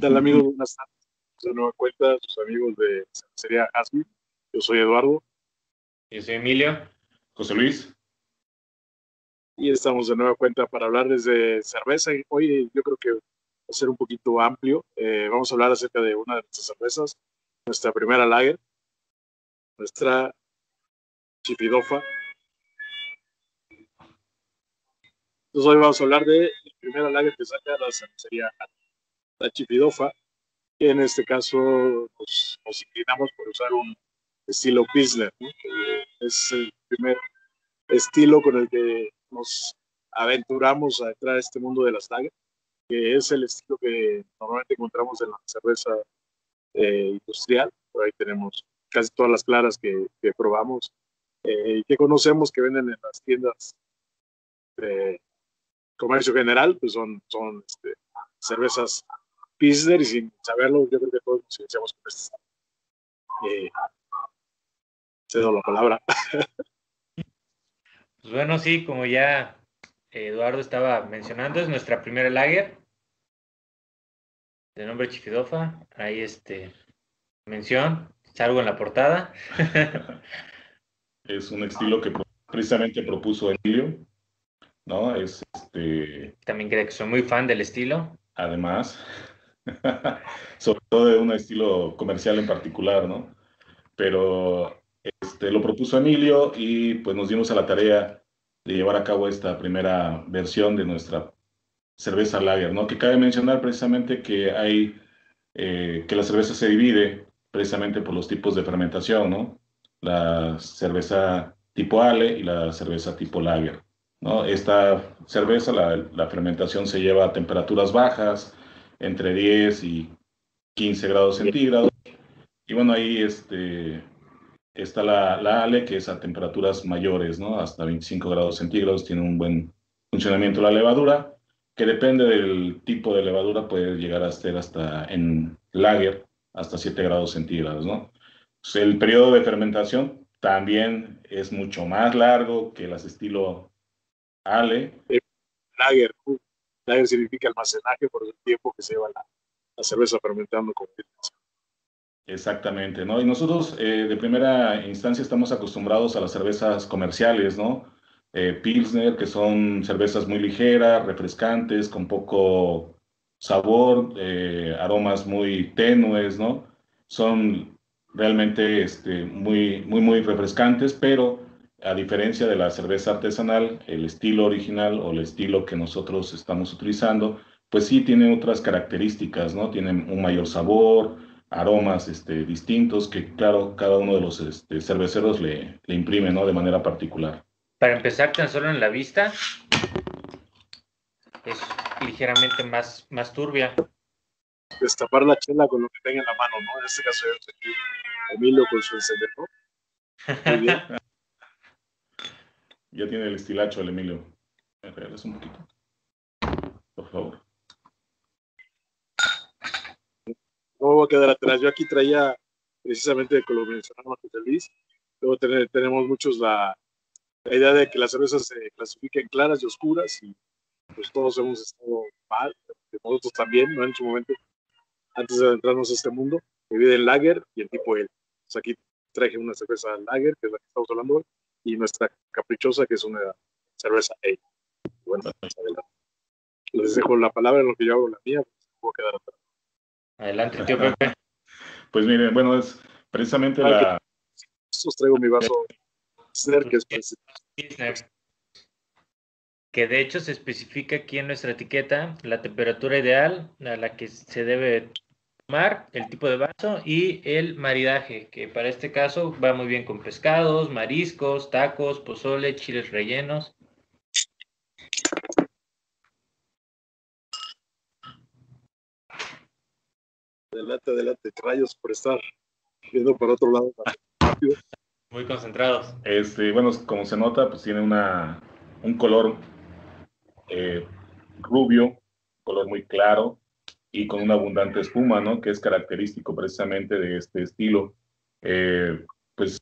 tal amigos? Buenas tardes. De nueva cuenta, sus amigos de Sería Asmi. Yo soy Eduardo. Yo soy Emilio. José Luis. Y estamos de nueva cuenta para hablar desde cerveza. Hoy yo creo que va a ser un poquito amplio. Eh, vamos a hablar acerca de una de nuestras cervezas, nuestra primera lager, nuestra Chipidofa. Entonces hoy vamos a hablar de la primera lager que saca la cervecería la Chipidofa, que en este caso nos, inclinamos por usar un estilo Pilsner, es el primer estilo con el que nos aventuramos a entrar a este mundo de las lagers, que es el estilo que normalmente encontramos en la cerveza eh, industrial. Por ahí tenemos casi todas las claras que, probamos eh, y que conocemos que venden en las tiendas de comercio general, pues son, son este, cervezas Pilsner y sin saberlo, yo creo que todos nos iniciamos con. Eh, cedo la palabra. Pues bueno, sí, como ya Eduardo estaba mencionando, es nuestra primera lager de nombre Chifidofa. Ahí este mención, salgo en la portada. es un estilo que precisamente propuso Emilio, ¿no? Es este. También creo que soy muy fan del estilo. Además, sobre todo de un estilo comercial en particular, ¿no? Pero este, lo propuso Emilio y pues nos dimos a la tarea de llevar a cabo esta primera versión de nuestra cerveza lager, ¿no? Que cabe mencionar precisamente que hay, eh, que la cerveza se divide precisamente por los tipos de fermentación, ¿no? La cerveza tipo Ale y la cerveza tipo lager, ¿no? Esta cerveza, la, la fermentación se lleva a temperaturas bajas, entre 10 y 15 grados centígrados. Y bueno, ahí este, está la, la, ALE, que es a temperaturas mayores, ¿no? Hasta 25 grados centígrados, tiene un buen funcionamiento la levadura, que depende del tipo de levadura, puede llegar a ser hasta en lager, hasta 7 grados centígrados, ¿no? Pues, el periodo de fermentación también es mucho más largo que las estilo ALE. Lager, Lager significa almacenaje por el tiempo que se lleva la, cerveza fermentando con Exactamente, ¿no? Y nosotros eh, de primera instancia estamos acostumbrados a las cervezas comerciales, ¿no? Eh, Pilsner, que son cervezas muy ligeras, refrescantes, con poco sabor, eh, aromas muy tenues, ¿no? Son realmente este, muy, muy, muy refrescantes, pero a diferencia de la cerveza artesanal, el estilo original o el estilo que nosotros estamos utilizando, pues sí tiene otras características, ¿no? Tiene un mayor sabor, aromas este, distintos que, claro, cada uno de los este, cerveceros le, le imprime, ¿no? De manera particular. Para empezar, tan solo en la vista, es ligeramente más, más turbia. Destapar la chela con lo que tenga en la mano, ¿no? En este caso, yo Emilio con su encendedor. Muy bien. Ya tiene el estilacho el Emilio. ¿Me regalas un poquito? Por favor. No me voy a quedar atrás. Yo aquí traía precisamente, mencionaba José Luis, luego tenemos muchos la, la, idea de que las cervezas se clasifiquen claras y oscuras y pues todos hemos estado mal, nosotros también, ¿no? En su momento, antes de adentrarnos a este mundo, divide en lager y el tipo L. Pues aquí traje una cerveza lager, que es la que estamos hablando hoy, y nuestra caprichosa, que es una cerveza A. Bueno, les dejo la palabra en lo que yo hago la mía, puedo quedar atrás. Adelante, tío Pepe. Pues miren, bueno, es precisamente la... Os traigo mi vaso que es que de hecho se especifica aquí en nuestra etiqueta la temperatura ideal a la que se debe el tipo de vaso y el maridaje, que para este caso va muy bien con pescados, mariscos, tacos, pozole, chiles rellenos. Adelante, adelante, rayos por estar viendo por otro lado. Muy concentrados. Este, bueno, como se nota, pues tiene una, un color eh, rubio, color muy claro, y con una abundante espuma, ¿no? Que es característico precisamente de este estilo. Eh, pues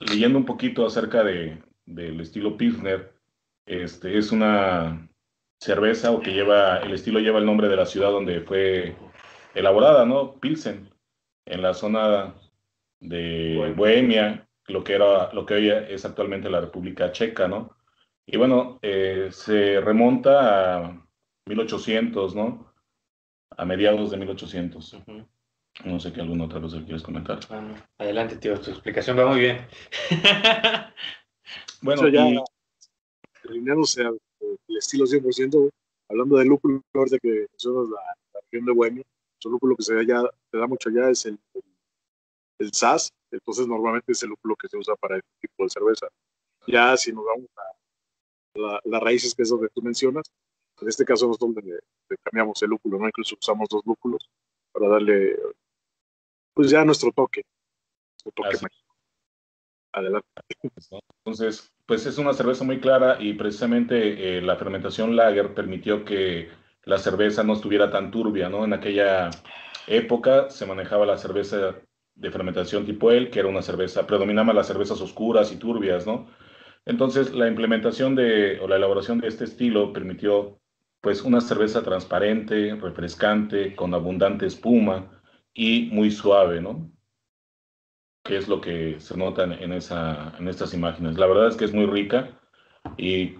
leyendo un poquito acerca de, del estilo Pilsner, este, es una cerveza o que lleva, el estilo lleva el nombre de la ciudad donde fue elaborada, ¿no? Pilsen, en la zona de Bohemia, lo que era, lo que hoy es actualmente la República Checa, ¿no? Y bueno, eh, se remonta a 1800, ¿no? A mediados de 1800. No sé qué alguna otra cosa quieres comentar. Ah, Adelante, tío, tu explicación va muy bien. bueno, ya y... alineándose al el estilo 100%, hablando del lúpulo, de que mencionas la, la región de Bohemia, el lúpulo que se da, ya, se da mucho allá es el, el, el SAS, entonces normalmente es el lúpulo que se usa para este tipo de cerveza. Ya si nos vamos a la, las raíces, que es donde tú mencionas, en este caso le, le cambiamos el lúpulo, ¿no? incluso usamos dos lúpulos para darle pues ya nuestro toque, nuestro toque mágico. Adelante. Entonces, pues es una cerveza muy clara y precisamente eh, la fermentación lager permitió que la cerveza no estuviera tan turbia, ¿no? En aquella época se manejaba la cerveza de fermentación tipo el, que era una cerveza, predominaban las cervezas oscuras y turbias, ¿no? Entonces, la implementación de, o la elaboración de este estilo permitió, pues, una cerveza transparente, refrescante, con abundante espuma y muy suave, ¿no? Que es lo que se nota en, esa, en estas imágenes. La verdad es que es muy rica y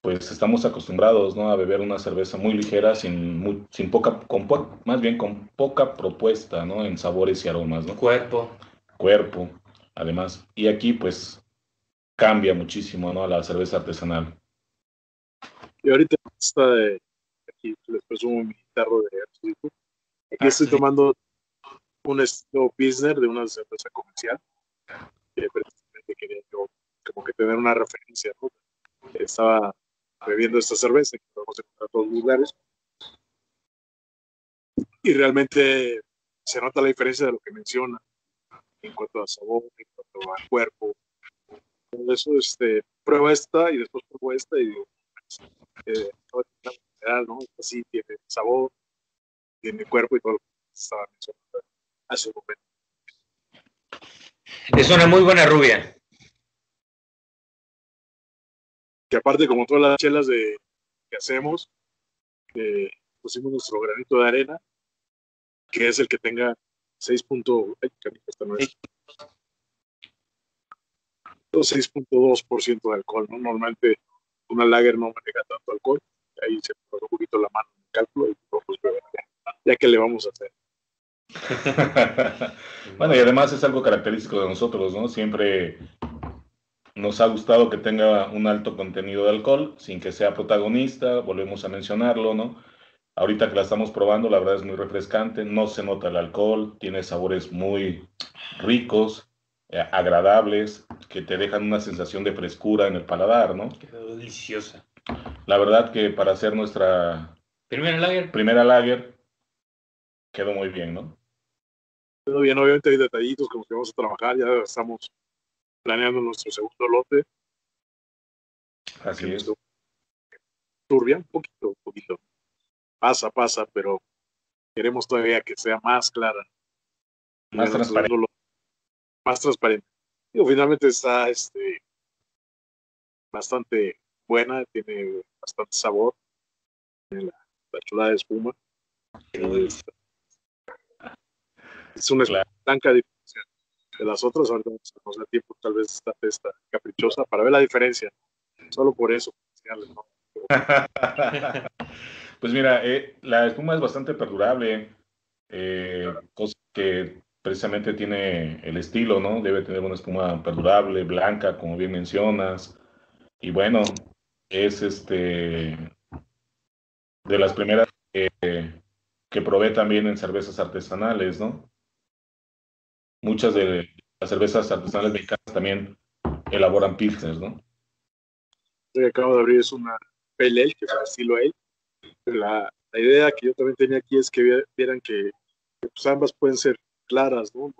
pues estamos acostumbrados ¿no? a beber una cerveza muy ligera, sin, sin poca, con más bien con poca propuesta ¿no? en sabores y aromas. ¿no? Cuerpo. Cuerpo, además. Y aquí pues cambia muchísimo ¿no? a la cerveza artesanal. Y ahorita está de, aquí les presumo mi tarro de Aquí ah, estoy sí. tomando un estilo Pilsner de una cerveza comercial. Que precisamente quería yo como que tener una referencia, ¿no? Estaba bebiendo esta cerveza que podemos encontrar en todos los lugares. Y realmente se nota la diferencia de lo que menciona en cuanto a sabor, en cuanto al cuerpo. Por eso, este, prueba esta y después pruebo esta y digo, eh, ¿no? Así tiene sabor, tiene cuerpo y todo lo que estaba mencionando hace un momento. Es una muy buena rubia. Que aparte, como todas las chelas de, que hacemos, eh, pusimos nuestro granito de arena, que es el que tenga 6. Ay, esta no es. 6.2% de alcohol, ¿no? Normalmente una lager no maneja tanto alcohol, ahí se pone un poquito la mano en el cálculo y pues, ya, que le vamos a hacer. bueno, y además es algo característico de nosotros, ¿no? Siempre nos ha gustado que tenga un alto contenido de alcohol, sin que sea protagonista, volvemos a mencionarlo, ¿no? Ahorita que la estamos probando, la verdad es muy refrescante, no se nota el alcohol, tiene sabores muy ricos, agradables, que te dejan una sensación de frescura en el paladar, ¿no? Quedó deliciosa. La verdad que para hacer nuestra primera lager, primera lager quedó muy bien, ¿no? Quedó bien, obviamente hay detallitos con los que vamos a trabajar, ya estamos planeando nuestro segundo lote. Así es. Turbia, un poquito, un poquito. Pasa, pasa, pero queremos todavía que sea más clara. Más transparente. Lote, más transparente. Digo, finalmente está este, bastante buena, tiene bastante sabor. Tiene la, la chulada de espuma. Es, es una claro. blanca diferencia de las otras. Ahorita nos da tiempo, tal vez esta festa caprichosa, para ver la diferencia. Solo por eso. ¿no? pues mira, eh, la espuma es bastante perdurable, eh, precisamente tiene el estilo, ¿no? Debe tener una espuma perdurable, blanca, como bien mencionas. Y bueno, es este de las primeras que, que probé también en cervezas artesanales, ¿no? Muchas de las cervezas artesanales mexicanas también elaboran pilsners, ¿no? Que acabo de abrir es una Pale Ale, que es estilo Ale. La, la, idea que yo también tenía aquí es que vieran que pues ambas pueden ser claras, ¿no?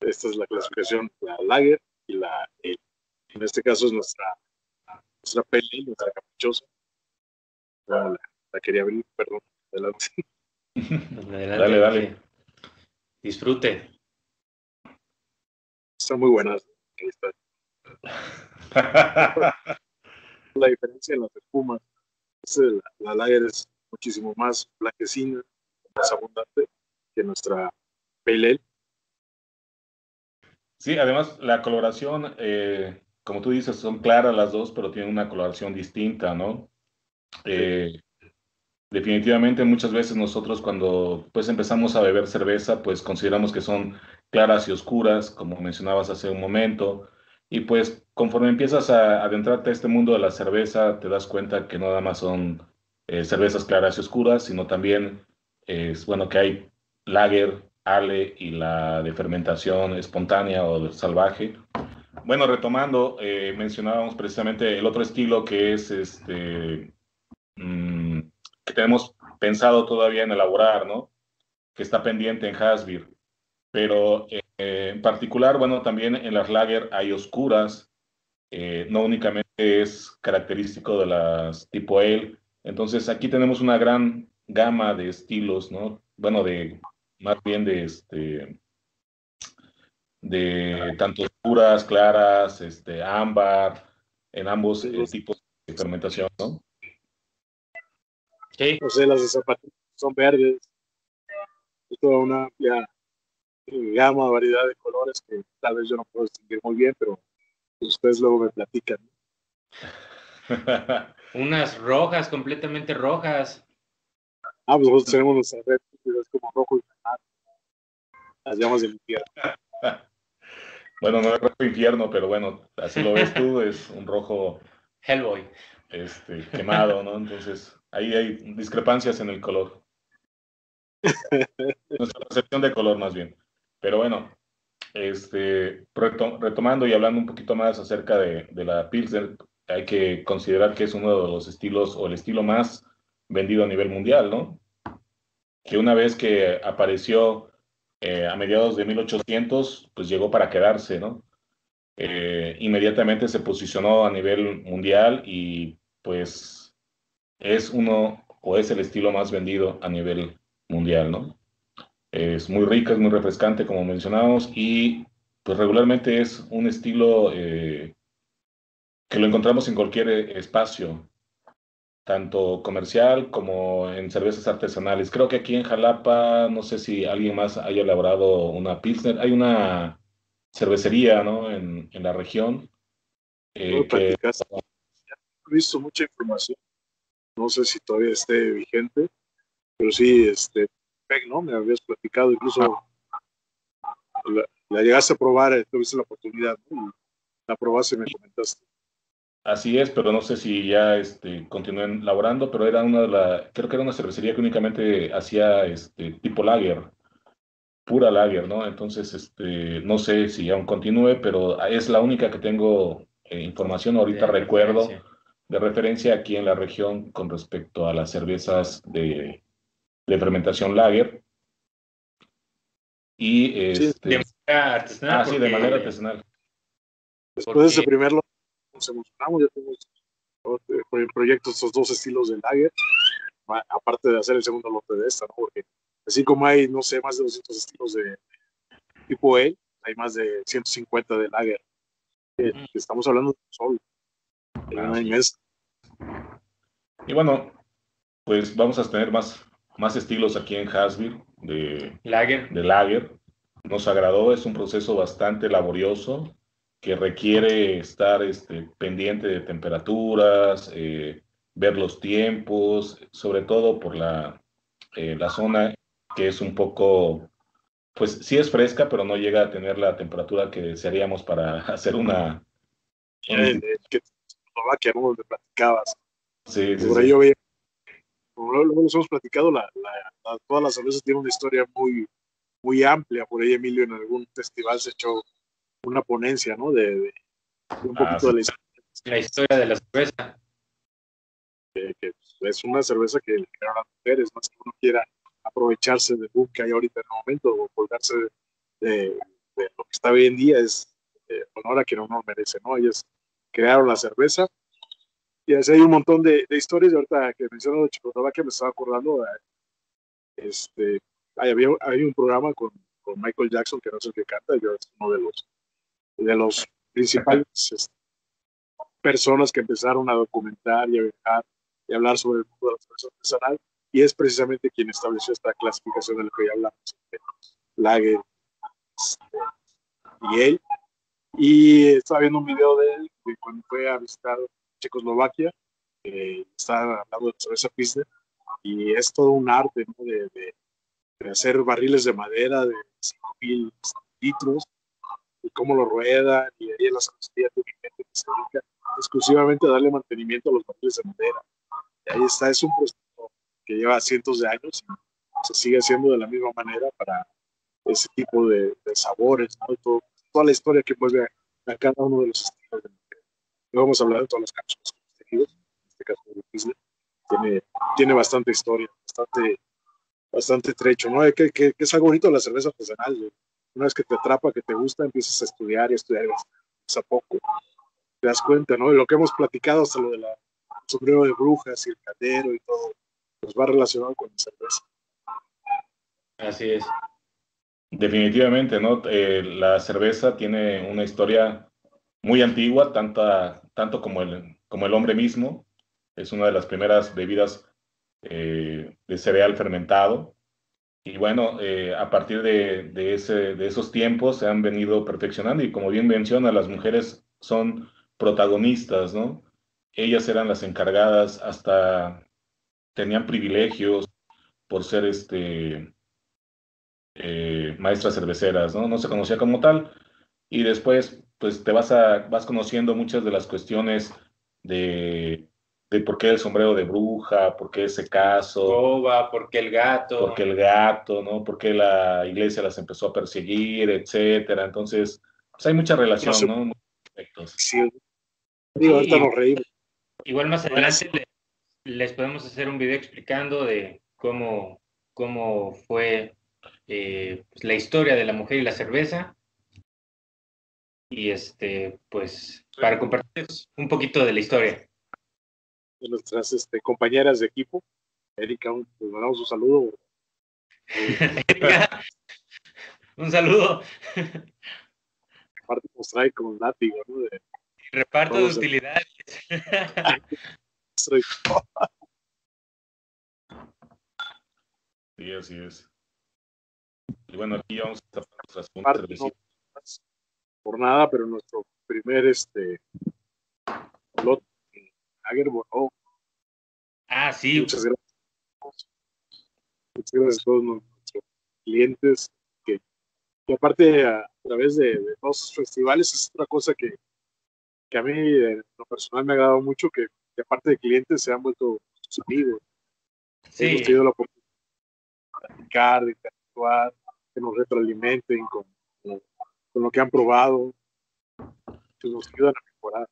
Esta es la clasificación, la Lager y la. En este caso es nuestra, nuestra Ale, nuestra caprichosa. La, la quería abrir, perdón. Adelante. Adelante. Dale, dale. Disfrute. Están muy buenas. la diferencia en las espumas. La, la lager es muchísimo más blanquecina, más abundante que nuestra Pale Sí, además la coloración, eh, como tú dices, son claras las dos, pero tienen una coloración distinta, ¿no? Eh, definitivamente muchas veces nosotros cuando pues empezamos a beber cerveza, pues consideramos que son claras y oscuras, como mencionabas hace un momento, y pues conforme empiezas a adentrarte a este mundo de la cerveza, te das cuenta que no nada más son eh, cervezas claras y oscuras, sino también es bueno que hay lager, ale y la de fermentación espontánea o salvaje. Bueno, retomando, eh, mencionábamos precisamente el otro estilo que es este, mm, que tenemos pensado todavía en elaborar, ¿no? Que está pendiente en Hasbir. Pero eh, en particular, bueno, también en las lager hay oscuras, eh, no únicamente es característico de las tipo ale. Entonces aquí tenemos una gran gama de estilos, ¿no? Bueno, de más bien de este de tanto oscuras, claras, este, ámbar, en ambos eh, tipos de fermentación, ¿no? Sí. O sea, las de zapatillas son verdes. Es toda una amplia gama, variedad de colores que tal vez yo no puedo distinguir muy bien, pero ustedes luego me platican. Unas rojas, completamente rojas. Ah, pues nosotros tenemos nuestra red, es como rojo y Las llamas del infierno. Bueno, no es rojo infierno, pero bueno, así lo ves tú, es un rojo. Hellboy. Este, quemado, ¿no? Entonces, ahí hay discrepancias en el color. Nuestra percepción de color, más bien. Pero bueno, este, retomando y hablando un poquito más acerca de, de la Pilsner, hay que considerar que es uno de los estilos o el estilo más vendido a nivel mundial, ¿no? Que una vez que apareció eh, a mediados de 1800, pues llegó para quedarse, ¿no? Eh, inmediatamente se posicionó a nivel mundial y pues es uno o es el estilo más vendido a nivel mundial, ¿no? Es muy rica, es muy refrescante, como mencionábamos, y pues regularmente es un estilo eh, que lo encontramos en cualquier espacio, tanto comercial como en cervezas artesanales. Creo que aquí en Jalapa, no sé si alguien más haya elaborado una Pilsner. Hay una cervecería, ¿no? En, en la región. Eh, que... He visto mucha información. No sé si todavía esté vigente, pero sí, este, ¿no? Me habías platicado, incluso la, llegaste a probar, eh, tuviste la oportunidad, ¿no? La probaste y me comentaste. Así es, pero no sé si ya este, continúen laborando, pero era una de las, creo que era una cervecería que únicamente hacía este, tipo lager, pura lager, ¿no? Entonces, este, no sé si aún continúe, pero es la única que tengo eh, información, ahorita recuerdo, de referencia aquí en la región con respecto a las cervezas de, de fermentación lager. Y este, de manera artesanal. Ah, sí, de manera artesanal. Después de ese primer nos emocionamos, ya tenemos eh, proyectos estos dos estilos de lager, aparte de hacer el segundo lote de esta, ¿no? Porque así como hay, no sé, más de 200 estilos de tipo E, hay más de 150 de lager. estamos hablando de mes. Y bueno, pues vamos a tener más, más estilos aquí en Hasville de lager. de lager. Nos agradó, es un proceso bastante laborioso, que requiere estar este, pendiente de temperaturas, eh, ver los tiempos, sobre todo por la, eh, la zona que es un poco, pues sí es fresca, pero no llega a tener la temperatura que desearíamos para hacer una... Eh, que Eslovaquia, ¿no? Donde platicabas. Sí, sí, Por ahí yo veía, luego nos hemos platicado, la, la, todas las cervezas tienen una historia muy, muy amplia. Por ahí Emilio en algún festival se echó una ponencia, ¿no? De, un ah, poquito de la historia. de la cerveza. Que, es una cerveza que le crearon las mujeres, más que uno quiera aprovecharse del boom que hay ahorita en el momento o colgarse de, lo que está hoy en día, es eh, honor a quien uno merece, ¿no? Ellas crearon la cerveza y así hay un montón de, historias, y ahorita que menciono de Checoslovaquia me estaba acordando, eh, este, hay, había, hay un programa con, con Michael Jackson, que no el que canta, yo es uno de los de los principales este, personas que empezaron a documentar y a viajar y hablar sobre el mundo de la cerveza artesanal. y es precisamente quien estableció esta clasificación de la que ya hablamos, Lager este, y él. Y estaba viendo un video de él cuando fue a visitar Checoslovaquia, eh, estaba hablando de cerveza Pilsner, y es todo un arte de, de, hacer barriles de madera de 5.000 litros, y cómo lo ruedan, y ahí en la cervecería tiene gente que se dedica exclusivamente a darle mantenimiento a los barriles de madera. Y ahí está, es un proceso que lleva cientos de años y se sigue haciendo de la misma manera para ese tipo de, sabores, toda la historia que envuelve a, cada uno de los estilos de No vamos a hablar de todas las cápsulas tejidos, en este caso de Disney, tiene, tiene bastante historia, bastante, bastante trecho, ¿no? Que, que, es algo bonito de la cerveza artesanal, una vez que te atrapa, que te gusta, empiezas a estudiar y estudiar a poco, te das cuenta, ¿no? De lo que hemos platicado hasta lo de la sombrero de brujas y el caldero y todo, pues va relacionado con la cerveza. Así es. Definitivamente, ¿no? Eh, la cerveza tiene una historia muy antigua, tanta, tanto como el, como el hombre mismo. Es una de las primeras bebidas eh, de cereal fermentado. Y bueno, eh, a partir de, de, ese, de esos tiempos se han venido perfeccionando y como bien menciona, las mujeres son protagonistas, ¿no? Ellas eran las encargadas, hasta tenían privilegios por ser este, eh, maestras cerveceras, ¿no? No se conocía como tal. Y después, pues te vas, a, vas conociendo muchas de las cuestiones de, de por qué el sombrero de bruja, por qué ese caso. por qué el gato. Por qué el gato, ¿no? Por qué la iglesia las empezó a perseguir, etcétera. Entonces, pues hay mucha relación, ¿no? Sí. nos reímos. Igual más adelante les podemos hacer un video explicando de cómo, cómo fue eh, pues, la historia de la mujer y la cerveza. Y este, pues, para compartir un poquito de la historia. De nuestras este, compañeras de equipo. Erika, pues mandamos un saludo. Erika, un saludo. Aparte nos trae con látigo, ¿no? De, reparto de utilidades. sí, así es. Y bueno, aquí vamos a estar nuestras puntas por nada, pero nuestro primer este lot Ah, sí. Muchas gracias. Muchas gracias a todos nuestros clientes que, aparte a, través de, todos los festivales es otra cosa que, que a mí en lo personal me ha agradado mucho que, aparte de clientes se han vuelto sus amigos. Sí. Hemos tenido la oportunidad de platicar, de interactuar, que nos retroalimenten con, con lo que han probado, que nos ayudan a mejorar.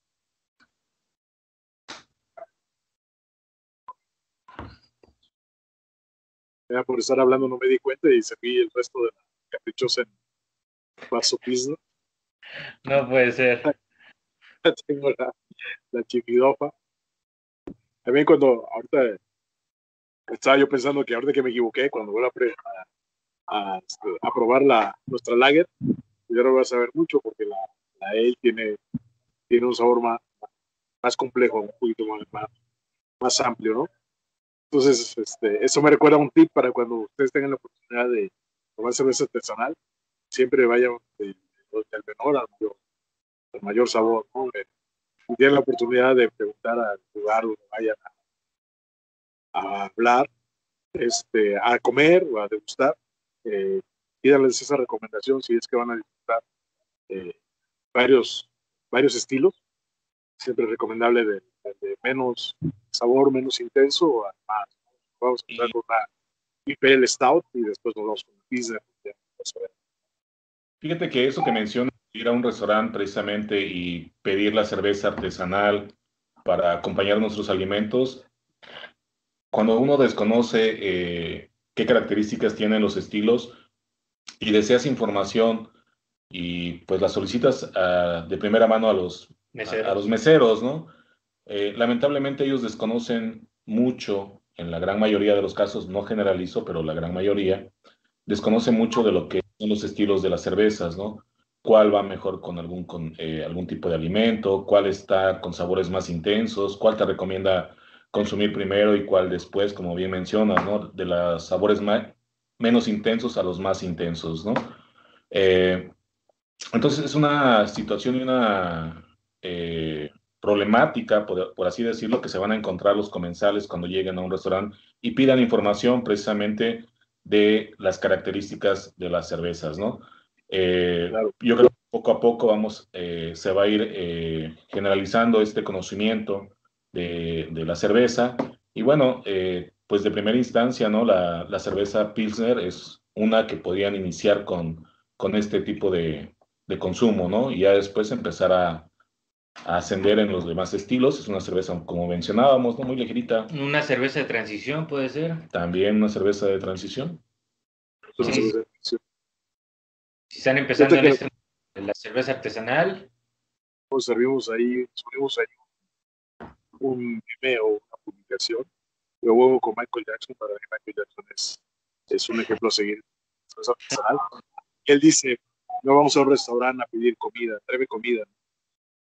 Ya por estar hablando no me di cuenta y vi el resto de la caprichosa en paso pizza. No puede ser. Tengo la, la chiquidofa. También cuando ahorita estaba yo pensando que ahorita que me equivoqué, cuando vuelva a, este, a, probar la, nuestra lager. Ya no vas a ver mucho porque la, la ale tiene, tiene un sabor más, más complejo, un poquito más, más, amplio, ¿no? Entonces, este, eso me recuerda un tip para cuando ustedes tengan la oportunidad de tomar cerveza artesanal, siempre vayan del, menor al mayor, mayor sabor, ¿no? Si tienen la oportunidad de preguntar al lugar donde vayan a, a hablar, este, a comer o a degustar, eh, pídanles esa recomendación si es que van a disfrutar eh, varios, varios estilos. Siempre es recomendable de, menos sabor, menos intenso a más. Vamos a empezar con una Imperial Stout y después nos vamos con la pizza. Fíjate que eso que mencionas, ir a un restaurante precisamente y pedir la cerveza artesanal para acompañar nuestros alimentos, cuando uno desconoce eh, qué características tienen los estilos y deseas información y pues la solicitas ah, de primera mano a los meseros, a, los meseros ¿no? Eh, lamentablemente ellos desconocen mucho, en la gran mayoría de los casos, no generalizo, pero la gran mayoría, desconocen mucho de lo que son los estilos de las cervezas, ¿no? cuál va mejor con algún, con, eh, algún tipo de alimento, cuál está con sabores más intensos, cuál te recomienda consumir primero y cuál después, como bien mencionas, ¿no? De los sabores menos intensos a los más intensos, ¿no? Eh, entonces es una situación y una problemática, por, por, así decirlo, que se van a encontrar los comensales cuando lleguen a un restaurante y pidan información precisamente de las características de las cervezas, ¿no? Eh, yo creo que poco a poco vamos, eh, se va a ir eh, generalizando este conocimiento de, de, la cerveza. Y bueno, pues de primera instancia, ¿no? La, la, cerveza Pilsner es una que podían iniciar con, con este tipo de, de consumo, ¿no? Y ya después empezar a, a ascender en los demás estilos. Es una cerveza, como mencionábamos, ¿no? muy ligerita. Una cerveza de transición puede ser. También una cerveza de transición. Sí. Si están empezando en, este, en, la cerveza artesanal. Pues servimos ahí, subimos ahí un email o una publicación. Yo huevo con Michael Jackson, para que Michael Jackson es, es un ejemplo a seguir. Cerveza artesanal. Él dice, no vamos a un restaurante a pedir comida, tráeme comida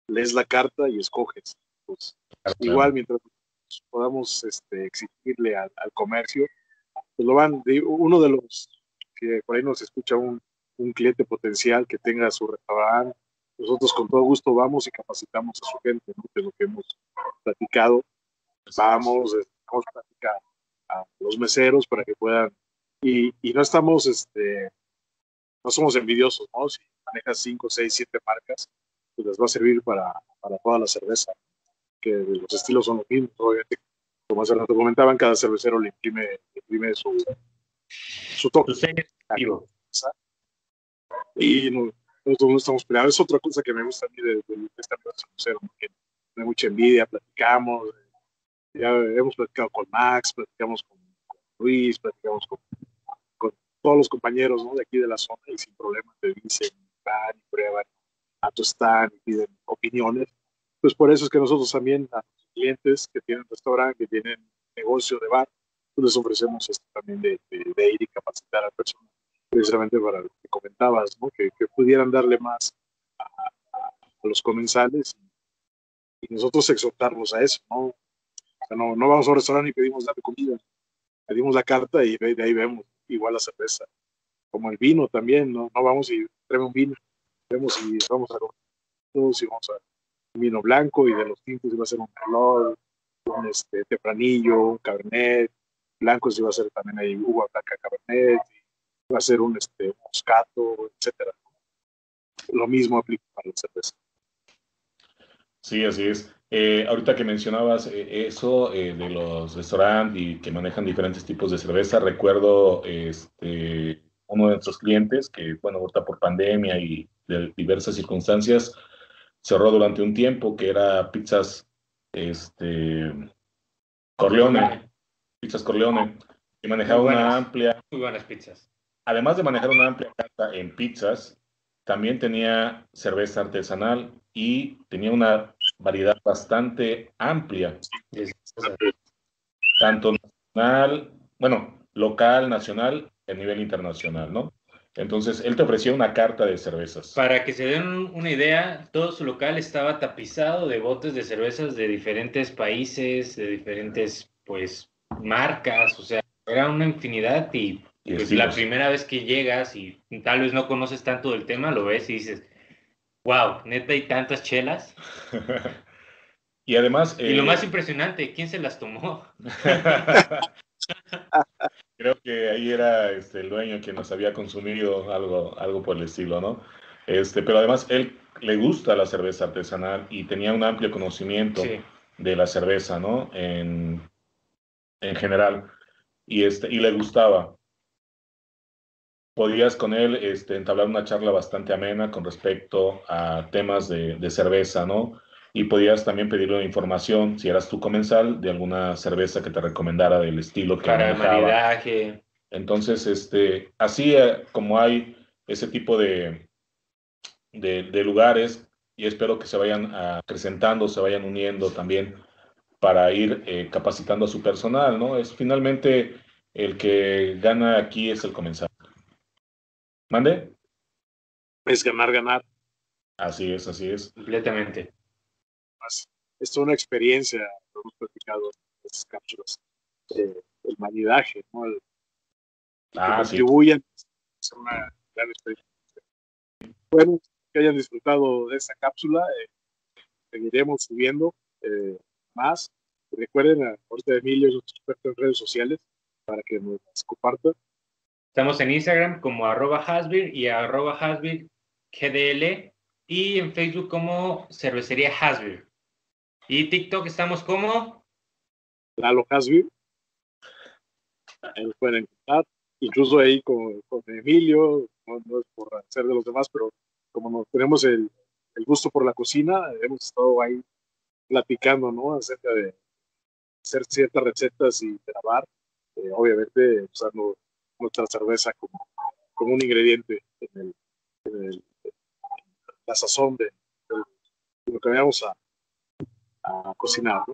lees la carta y escoges. Pues, igual, mientras podamos este, exigirle al, comercio, pues lo van, uno de los que por ahí nos escucha un, un cliente potencial que tenga su restaurante, nosotros con todo gusto vamos y capacitamos a su gente, ¿no? es lo que hemos platicado. Vamos, vamos a platicar a los meseros para que puedan, y, y no estamos, este, no somos envidiosos, ¿no? Si manejas 5, 6, 7 marcas, pues les va a servir para, para toda la cerveza, que los estilos son los mismos, obviamente, como hace rato comentaban, cada cervecero le imprime, imprime su, su toque. Y no, nosotros no estamos peleados. Es otra cosa que me gusta a mí de, de, de esta cervecero, que no hay mucha envidia, platicamos, ya hemos platicado con Max, platicamos con, con Luis, platicamos con, con, todos los compañeros ¿no? de aquí de la zona y sin problema te dicen, van y prueban están y piden opiniones. Pues por eso es que nosotros también a los clientes que tienen restaurante, que tienen negocio de bar, pues les ofrecemos esto también de, de, ir y capacitar a personas, precisamente para lo que comentabas, ¿no? que, que pudieran darle más a, a, los comensales y, y, nosotros exhortarlos a eso. ¿no? O sea, no, no vamos a un restaurante y pedimos darle comida, pedimos la carta y de, de ahí vemos igual la cerveza. Como el vino también, no, no vamos y traemos un vino vemos si vamos a si vamos a vino blanco y de los tintos si va a ser un merlot, un este, tempranillo, un cabernet, blanco si va a ser también ahí uva blanca cabernet, va a ser un este, moscato, etcétera. Lo mismo aplica para la cerveza. Sí, así es. Eh, ahorita que mencionabas eh, eso eh, de los restaurantes y que manejan diferentes tipos de cerveza, recuerdo este, uno de nuestros clientes que, bueno, ahorita por pandemia y de diversas circunstancias, cerró durante un tiempo, que era Pizzas este, Corleone, Pizzas Corleone, y manejaba una amplia... Muy buenas pizzas. Además de manejar una amplia carta en pizzas, también tenía cerveza artesanal y tenía una variedad bastante amplia, tanto nacional, bueno, local, nacional, a nivel internacional, ¿no? Entonces, él te ofrecía una carta de cervezas. Para que se den una idea, todo su local estaba tapizado de botes de cervezas de diferentes países, de diferentes, pues, marcas, o sea, era una infinidad y, pues, la primera vez que llegas y tal vez no conoces tanto del tema, lo ves y dices, wow, neta hay tantas chelas. y además... Y lo eh, más impresionante, ¿quién se las tomó? Creo que ahí era este, el dueño quien nos había consumido algo, algo por el estilo, ¿no? Este, pero además él le gusta la cerveza artesanal y tenía un amplio conocimiento sí. de la cerveza, ¿no? En, en general. Y, este, y le gustaba. Podías con él este, entablar una charla bastante amena con respecto a temas de, de cerveza, ¿no? Y podías también pedirle información, si eras tu comensal, de alguna cerveza que te recomendara del estilo que Para el maridaje. Entonces, este, así eh, como hay ese tipo de, de, de, lugares, y espero que se vayan acrecentando, se vayan uniendo también para ir eh, capacitando a su personal, ¿no? Es finalmente el que gana aquí es el comensal. ¿Mande? Es ganar, ganar. Así es, así es. Completamente es toda una experiencia, lo hemos platicado, estas cápsulas. Eh, el maridaje, ¿no? El, Ah, que sí. contribuyan a una gran experiencia. Bueno, que hayan disfrutado de esta cápsula. eh, seguiremos subiendo eh, más. Recuerden, a- ahorita Emilio es experto en redes sociales para que nos las comparta. Estamos en Instagram como arroba Hasbir y arroba Hasbir GDL y en Facebook como Cervecería Hasbir. Y TikTok estamos como Lalo Hasby. Ahí pueden encontrar. Incluso ahí con, con Emilio, no, no es por hacer de los demás, pero como nos tenemos el, el gusto por la cocina, hemos estado ahí platicando, ¿no? Acerca de hacer ciertas recetas y grabar, eh, obviamente usando nuestra cerveza como, como un ingrediente en, el, en el- la sazón de, de lo que vayamos a, a cocinar, ¿no?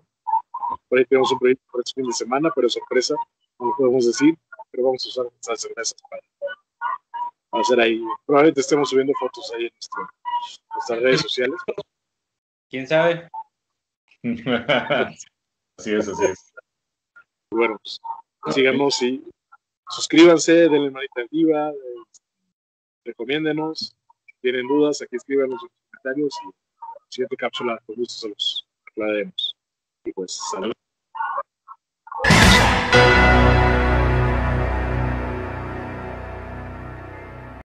Por ahí tenemos un proyecto para este fin de semana, pero sorpresa, no lo podemos decir, pero vamos a usar nuestras cervezas para, para hacer ahí. Probablemente estemos subiendo fotos ahí en nuestro- nuestras redes sociales. ¿Quién sabe? así es, así es. Bueno, pues, síganos y suscríbanse, denle manita arriba, eh, recomiéndenos. Si tienen dudas, aquí escríbanos en los comentarios y la siguiente cápsula con gusto se los aclararemos. Y pues.